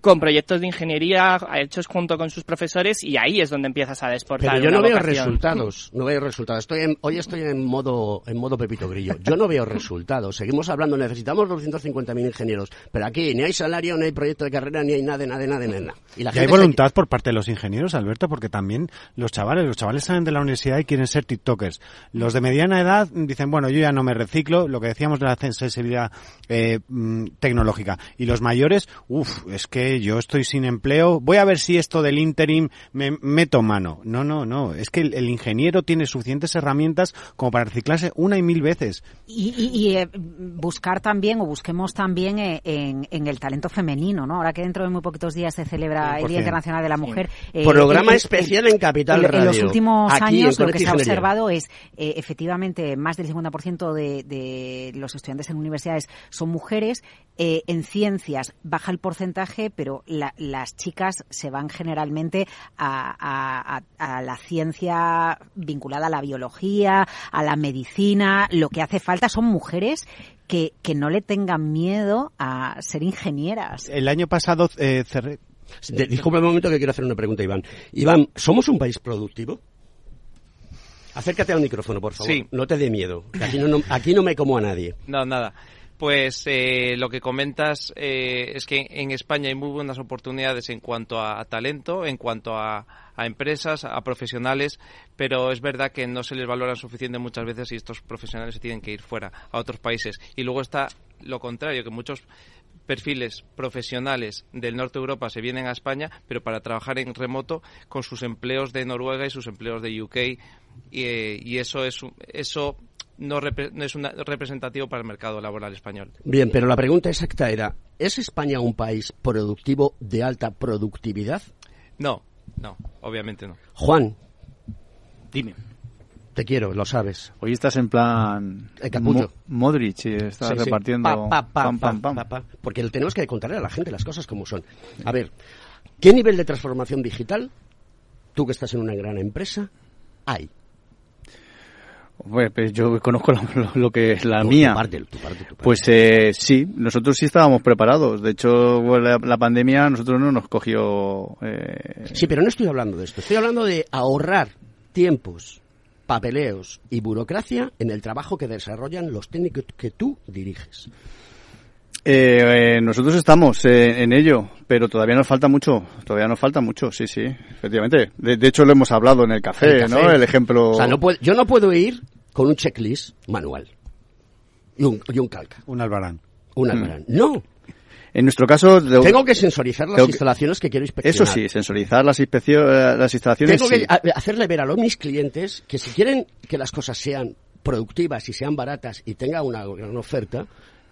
con proyectos de ingeniería hechos junto con sus profesores y ahí es donde empiezas a desportar Pero yo no veo vocación. resultados, no veo resultados. Estoy en- hoy estoy en modo en modo Pepito Grillo. Yo no veo resultados. Seguimos hablando, necesitamos 250.000 ingenieros, pero aquí ni hay salario, ni hay proyecto de carrera, ni hay nada, nada, nada, nada. Y la Y hay se- voluntad por parte de los ingenieros, Alberto, porque también los chavales, los chavales salen de la universidad y quieren ser TikTokers. Los de mediana edad dicen, bueno, yo ya no me reciclo, lo que decíamos de la sensibilidad eh, mm, tecnológica. Y los mayores, uff, es que yo estoy sin empleo, voy a ver si esto del interim me meto mano. No, no, no, es que el, el ingeniero tiene suficientes herramientas como para reciclarse una y mil veces. Y, y- y, eh, buscar también, o busquemos también eh, en, en el talento femenino, ¿no? Ahora que dentro de muy poquitos días se celebra el 100%. Día Internacional de la Mujer. eh, Programa especial en Capital en- En los Radio. últimos Aquí, años lo que Conecta se ha observado es, eh, efectivamente, más del 50% de, de los estudiantes en universidades son mujeres. Eh, en ciencias baja el porcentaje, pero la- las chicas se van generalmente a, a- a- a la ciencia vinculada a la biología, a la medicina. Lo que hace falta son mujeres que, que no le tengan miedo a ser ingenieras. El año pasado eh, cerré, De- disculpa un momento que quiero hacer una pregunta, Iván. Iván, ¿somos un país productivo? Acércate al micrófono, por favor. Sí. No te dé miedo. Aquí no, no- aquí no me como a nadie. No, nada. Pues eh, lo que comentas eh, es que en España hay muy buenas oportunidades en cuanto a, talento, en cuanto a, a empresas, a profesionales, pero es verdad que no se les valora suficiente muchas veces y estos profesionales se tienen que ir fuera, a otros países. Y luego está lo contrario, que muchos perfiles profesionales del norte de Europa se vienen a España, pero para trabajar en remoto con sus empleos de Noruega y sus empleos de UK y, eh, y eso es eso no, repre- no es una- representativo para el mercado laboral español. Bien, pero la pregunta exacta era, ¿es España un país productivo de alta productividad? No, no, obviamente no. Juan, Dime. te quiero, lo sabes. Hoy estás en plan El capullo. Mo- Modric y estás Sí, sí. repartiendo Pa, pa, pa, pam, pam, pa, pam. pa, pa. Porque tenemos que contarle a la gente las cosas como son. A ver, ¿Qué nivel de transformación digital, tú que estás en una gran empresa, hay? Bueno, pues yo conozco lo, lo- que es la mía. parte, tu parte, tu parte. Pues eh, sí, nosotros sí estábamos preparados. De hecho, la, la pandemia a nosotros no nos cogió. eh, Sí, pero no estoy hablando de esto. Estoy hablando de ahorrar tiempos, papeleos y burocracia en el trabajo que desarrollan los técnicos que tú diriges. Eh, eh, nosotros estamos eh, en ello, pero todavía nos falta mucho. Todavía nos falta mucho, sí, sí, efectivamente. De, de hecho, lo hemos hablado en el café, El ¿no? El ejemplo. O sea, no puedo- yo no puedo ir con un checklist manual y un, y un calca. Un albarán. Un albarán. No. En nuestro caso. de- Tengo que sensorizar las que- instalaciones que quiero inspeccionar. Eso sí, sensorizar las, inspeccio- eh, las instalaciones. Tengo sí. que hacerle ver a los mis clientes que si quieren que las cosas sean productivas y sean baratas y tenga una gran oferta,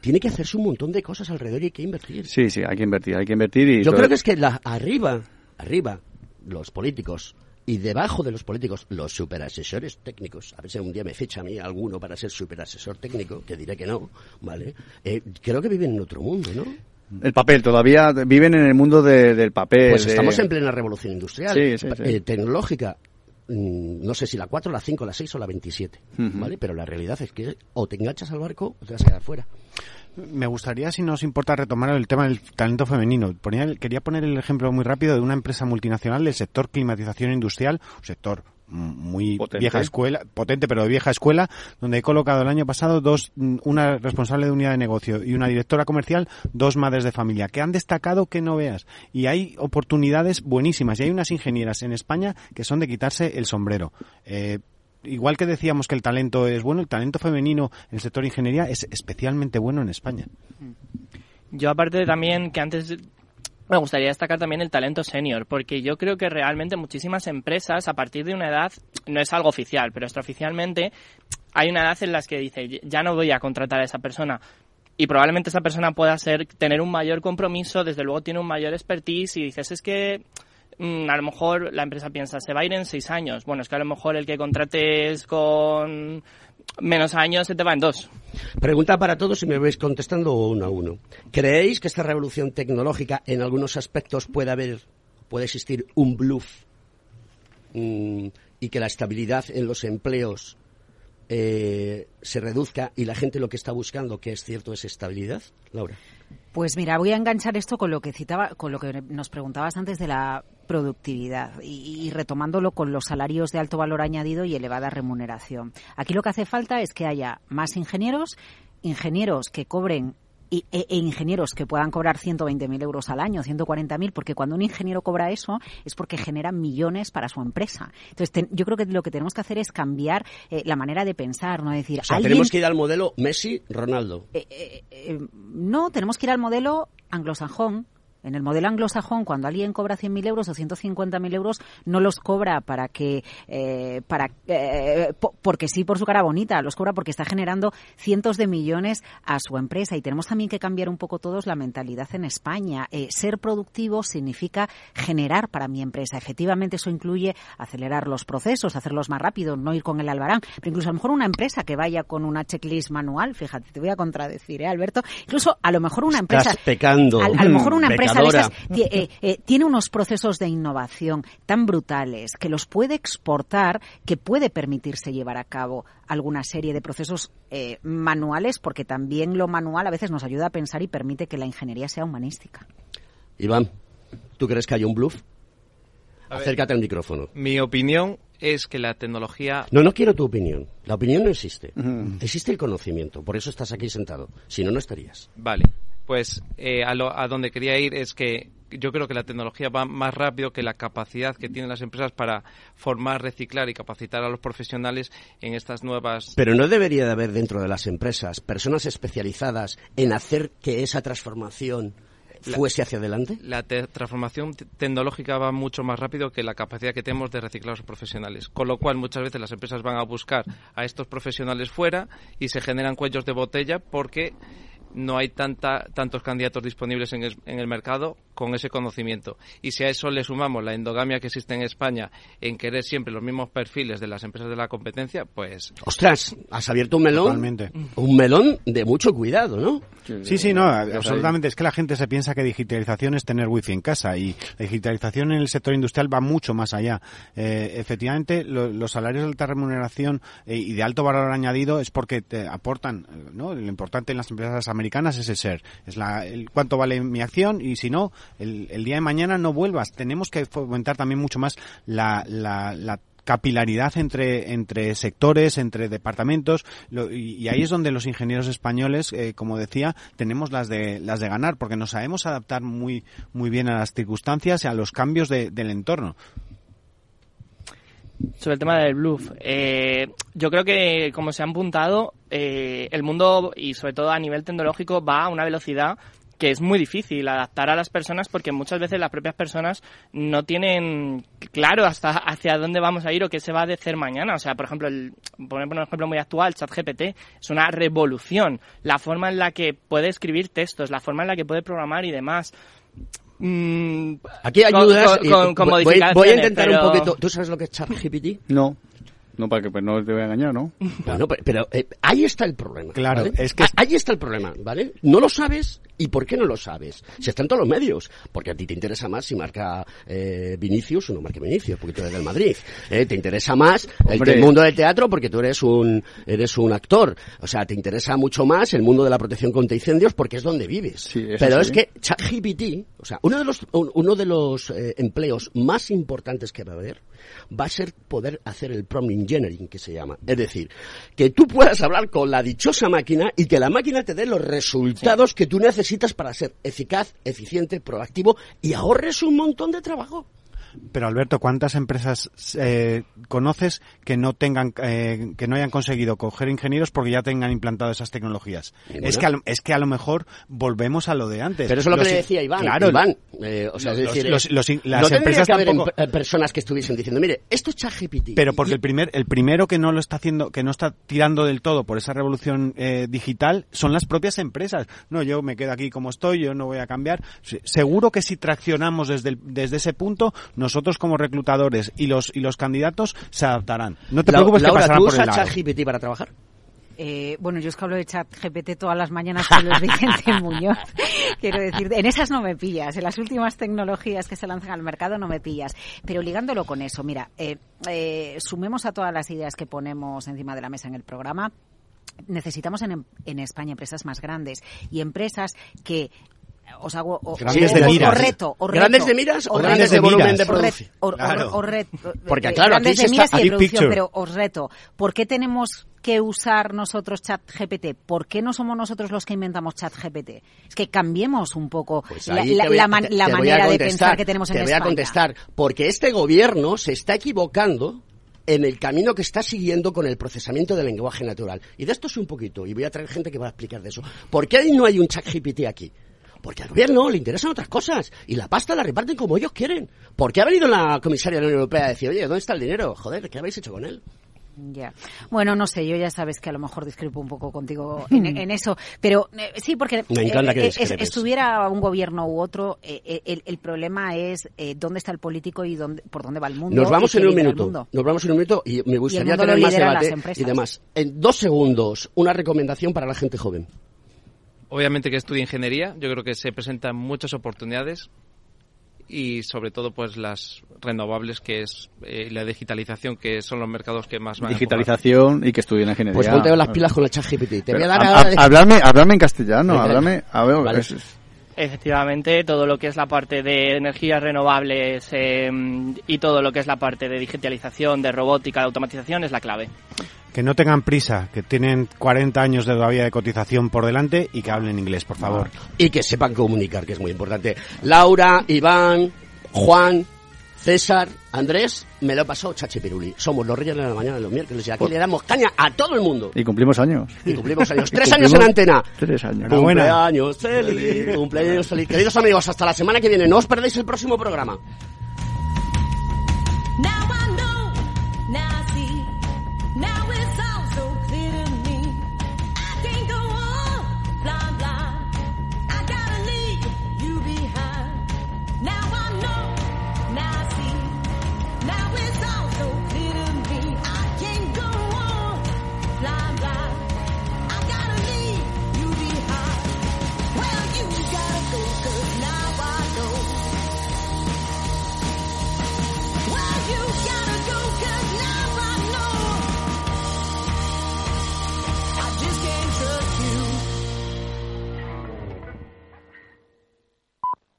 tiene que hacerse un montón de cosas alrededor y hay que invertir. Sí, sí, hay que invertir, hay que invertir y. Yo todo- creo que es que la, arriba, arriba, los políticos y debajo de los políticos, los superasesores técnicos, a ver si un día me ficha a mí alguno para ser superasesor técnico, que diré que no, ¿vale? Eh, creo que viven en otro mundo, ¿no? El papel, todavía viven en el mundo de- del papel. Pues de- estamos en plena revolución industrial, Sí, sí, sí. eh, tecnológica. Mm, No sé si la 4, la 5, la 6 o la 27, Ujú. ¿vale? Pero la realidad es que o te enganchas al barco o te vas a quedar fuera. Me gustaría, si no os importa, retomar el tema del talento femenino. Ponía quería poner el ejemplo muy rápido de una empresa multinacional del sector climatización industrial, un sector muy Potente. vieja escuela, potente pero de vieja escuela, donde he colocado el año pasado dos, mm, una responsable de unidad de negocio y una directora comercial, dos madres de familia, que han destacado que no veas. Y hay oportunidades buenísimas. Y hay unas ingenieras en España que son de quitarse el sombrero. Eh, igual que decíamos que el talento es bueno, el talento femenino en el sector de ingeniería es especialmente bueno en España. Yo aparte también que antes me gustaría destacar también el talento senior, porque yo creo que realmente muchísimas empresas a partir de una edad, no es algo oficial, pero extraoficialmente hay una edad en la que dice, ya no voy a contratar a esa persona. Y probablemente esa persona pueda ser, tener un mayor compromiso, desde luego tiene un mayor expertise y dices, es que mm, a lo mejor la empresa piensa, se va a ir en seis años. Bueno, es que a lo mejor el que contrates con menos años se te va en dos. Pregunta para todos y me vais contestando uno a uno. ¿Creéis que esta revolución tecnológica en algunos aspectos puede haber, puede existir un bluff mm, y que la estabilidad en los empleos eh, se reduzca y la gente lo que está buscando, que es cierto, es estabilidad? Laura. Pues mira, voy a enganchar esto con lo que citaba, con lo que nos preguntabas antes de la productividad y, y retomándolo con los salarios de alto valor añadido y elevada remuneración. Aquí lo que hace falta es que haya más ingenieros, ingenieros que cobren y- e, e ingenieros que puedan cobrar 120.000 euros al año, 140.000, porque cuando un ingeniero cobra eso es porque genera millones para su empresa. Entonces, yo creo que lo que tenemos que hacer es cambiar eh, la manera de pensar, no decir, O sea, alguien- tenemos que ir al modelo Messi-Ronaldo. eh, no, tenemos que ir al modelo anglosajón. En el modelo anglosajón, cuando alguien cobra 100.000 euros o 150.000 euros, no los cobra para que, eh, para, eh, po- porque sí por su cara bonita, los cobra porque está generando cientos de millones a su empresa. Y tenemos también que cambiar un poco todos la mentalidad en España. Eh, ser productivo significa generar para mi empresa. Efectivamente, eso incluye acelerar los procesos, hacerlos más rápido, no ir con el albarán. Pero incluso a lo mejor una empresa que vaya con una checklist manual, fíjate, te voy a contradecir, ¿eh, Alberto? Incluso a lo mejor una empresa. Estás pecando. A, a lo mejor una empresa eh, eh, tiene unos procesos de innovación tan brutales que los puede exportar, que puede permitirse llevar a cabo alguna serie de procesos eh, manuales, porque también lo manual a veces nos ayuda a pensar y permite que la ingeniería sea humanística. Iván, ¿tú crees que hay un bluff? A ver. Acércate al micrófono. Mi opinión es que la tecnología No, no quiero tu opinión. La opinión no existe. Existe el conocimiento. Por eso estás aquí sentado. Si no, no estarías. Vale, pues eh, a, lo- a donde quería ir es que yo creo que la tecnología va más rápido que la capacidad que tienen las empresas para formar, reciclar y capacitar a los profesionales en estas nuevas Pero no debería de haber dentro de las empresas personas especializadas en hacer que esa transformación fuese hacia adelante. La te- transformación te- tecnológica va mucho más rápido que la capacidad que tenemos de reciclar a los profesionales. Con lo cual, muchas veces las empresas van a buscar a estos profesionales fuera y se generan cuellos de botella porque no hay tanta, tantos candidatos disponibles en el, en el mercado con ese conocimiento. Y si a eso le sumamos la endogamia que existe en España en querer siempre los mismos perfiles de las empresas de la competencia, pues... Ostras, has abierto un melón. Totalmente. Un melón de mucho cuidado, ¿no? Sí, sí, no, absolutamente. Es que la gente se piensa que digitalización es tener wifi en casa y la digitalización en el sector industrial va mucho más allá. Eh, efectivamente, lo- los salarios de alta remuneración eh, y de alto valor añadido es porque te aportan, eh, ¿no? Lo importante en las empresas americanas es el ser, es la, el cuánto vale mi acción y si no, el, día de mañana no vuelvas. Tenemos que fomentar también mucho más la, la, la capilaridad entre, entre sectores, entre departamentos, lo- y, ahí es donde los ingenieros españoles, eh, como decía, tenemos las de, las de ganar, porque nos sabemos adaptar muy, muy bien a las circunstancias y a los cambios de- del entorno. Sobre el tema del bluff, eh, yo creo que, como se han apuntado, eh, el mundo, y sobre todo a nivel tecnológico, va a una velocidad que es muy difícil adaptar a las personas porque muchas veces las propias personas no tienen claro hasta hacia dónde vamos a ir o qué se va a hacer mañana. O sea, por ejemplo, el, poner un ejemplo muy actual, ChatGPT es una revolución. La forma en la que puede escribir textos, la forma en la que puede programar y demás. Mm, Aquí ayudas con, con- con voy, voy a intentar pero- un poquito... ¿Tú sabes lo que es ChatGPT? No. No, para que pues, no te voy a engañar, ¿no? Bueno, pero, pero, eh, ahí está el problema. Claro, ¿vale? es que- Ah, Ahí está el problema, ¿vale? No lo sabes. ¿Y por qué no lo sabes? Si está en todos los medios. Porque a ti te interesa más si marca eh, Vinicius o no marca Vinicius, porque tú eres del Madrid. ¿eh? Te interesa más el, mundo del teatro porque tú eres un, eres un actor. O sea, te interesa mucho más el mundo de la protección contra incendios porque es donde vives. Pero es que ChatGPT, o sea, uno de los, un- uno de los eh, empleos más importantes que va a haber va a ser poder hacer el prompt engineering, que se llama. Es decir, que tú puedas hablar con la dichosa máquina y que la máquina te dé los resultados que tú necesitas para ser eficaz, eficiente, proactivo y ahorres un montón de trabajo. Pero Alberto, ¿cuántas empresas eh, conoces que no tengan, eh, que no hayan conseguido coger ingenieros porque ya tengan implantado esas tecnologías? Es que, a lo, es que a lo mejor volvemos a lo de antes. Pero eso es lo que le decía Iván. Claro, Iván, eh, o sea, es los- decir, los- eh, los las no empresas que haber tampoco- em- eh, personas que estuviesen diciendo, mire, esto es ChatGPT. Pero porque el primer, el primero que no lo está haciendo, que no está tirando del todo por esa revolución eh, digital, son las propias empresas. No, yo me quedo aquí como estoy, yo no voy a cambiar. Se- Seguro que si traccionamos desde, el- desde ese punto, nosotros como reclutadores y los y los candidatos se adaptarán. No te La- preocupes que Laura, pasarán ¿tú por usas. ChatGPT para trabajar? Eh, bueno, yo es que hablo de chat GPT todas las mañanas con Luis Vicente Muñoz. Quiero decir, en esas no me pillas. En las últimas tecnologías que se lanzan al mercado no me pillas. Pero ligándolo con eso, mira, eh, eh, sumemos a todas las ideas que ponemos encima de la mesa en el programa. Necesitamos en, en España empresas más grandes y empresas que os hago o, Grandes de o- o miras. reto, o ¿Grandes reto, de miras o grandes de volumen miras. de producción? Claro. reto, Porque, claro, grandes aquí de se miras está- y de producción, picture. pero os reto, ¿por qué tenemos que usar nosotros ChatGPT? ¿Por qué no somos nosotros los que inventamos ChatGPT? Es que cambiemos un poco Pues la, voy man- manera de pensar que tenemos en Te voy España. a contestar, porque este gobierno se está equivocando en el camino que está siguiendo con el procesamiento del lenguaje natural. Y de esto soy un poquito, y voy a traer gente que va a explicar de eso. ¿Por qué no hay un chat GPT aquí? Porque al gobierno le interesan otras cosas y la pasta la reparten como ellos quieren. ¿Por qué ha venido la comisaria de la Unión Europea a decir, oye, ¿dónde está el dinero? Joder, ¿qué habéis hecho con él? Ya. Bueno, no sé, yo ya sabes que a lo mejor discrepo un poco contigo en, en eso, pero eh, sí, porque eh, es- discrepes. estuviera un gobierno u otro, eh, eh, el, el problema es eh, dónde está el político y dónde, por dónde va el mundo. Nos vamos y en un minuto. Nos vamos en un minuto y me gustaría lo tener más debate y demás. En dos segundos, una recomendación para la gente joven. Obviamente que estudie ingeniería, yo creo que se presentan muchas oportunidades y sobre todo pues las renovables que es eh, la digitalización que son los mercados que más van a. Digitalización y que estudien ingeniería. Pues ponte las pilas con el chat GPT. Te voy a dar hablarme, hablarme en castellano, háblame, a ver, Vale. es- es- Efectivamente, todo lo que es la parte de energías renovables eh, y todo lo que es la parte de digitalización, de robótica, de automatización es la clave. Que no tengan prisa, que tienen 40 años de todavía de cotización por delante y que hablen inglés, por favor. Y que sepan comunicar, que es muy importante. Laura, Iván, Juan, César, Andrés, me lo he pasado chachipiruli. Somos los reyes de la mañana de los miércoles y aquí pues- le damos caña a todo el mundo. Y cumplimos años. Y cumplimos años. Tres años en antena. Tres años. Cumpleaños feliz, cumpleaños feliz. Queridos amigos, hasta la semana que viene. No os perdáis el próximo programa.